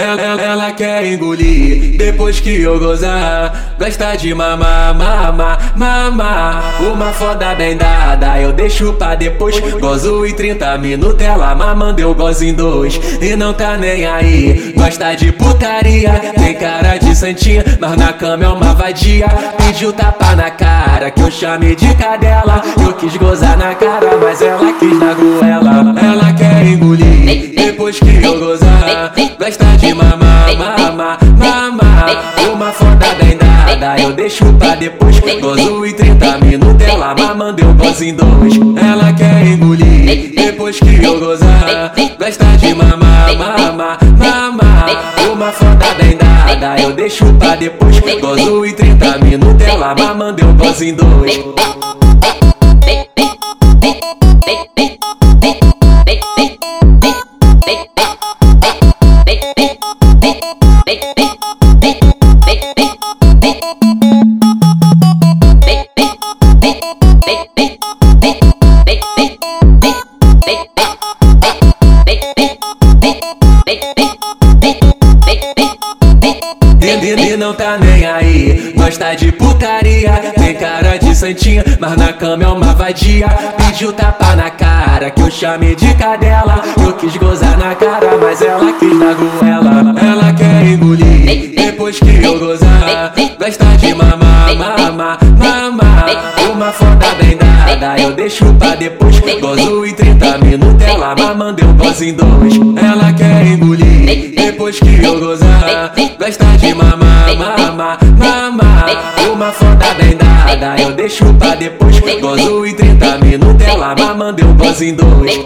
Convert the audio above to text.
Ela, ela, quer engolir depois que eu gozar. Gosta de mamar, mamar, mamar. Uma foda bem dada, eu deixo pra depois. Gozo em 30 minutos, ela mamando, eu gozo em dois. E não tá nem aí, gosta de putaria. Tem cara de santinha, mas na cama é uma vadia. Pediu tapa na cara, que eu chamei de cadela. Eu quis gozar na cara, mas ela quis na goela. Ela quer engolir depois que eu gozar. Uma foda bem dada, eu deixo pra depois. Gozo em 30 minutos, ela mamando, eu gozo em dois. Ela quer engolir. depois que eu gozar. Gosta de mamar, mamar, mamar. Uma foda bem dada, eu deixo pra depois. Gozo em 30 minutos, ela mamando, eu gozo em dois. E, e não tá nem aí, gosta de putaria Tem cara de santinha, mas na cama é uma vadia. Pediu tapa na cara, que eu chamei de cadela. Eu quis gozar na cara, mas ela quis na goela. Ela quer engolir, depois que eu gozar. Gosta de mamar, mamar, mamar. Uma foda bem dada, eu deixo pra depois. Gozo em 30 minutos, ela mamando, eu gozo em dois. Ela quer engolir, depois que eu gozar Gosta de mamar, mamar, mamar. Uma foda bem dada, eu deixo pra depois. Gozo em 30 minutos, ela mamando, eu gozo em dois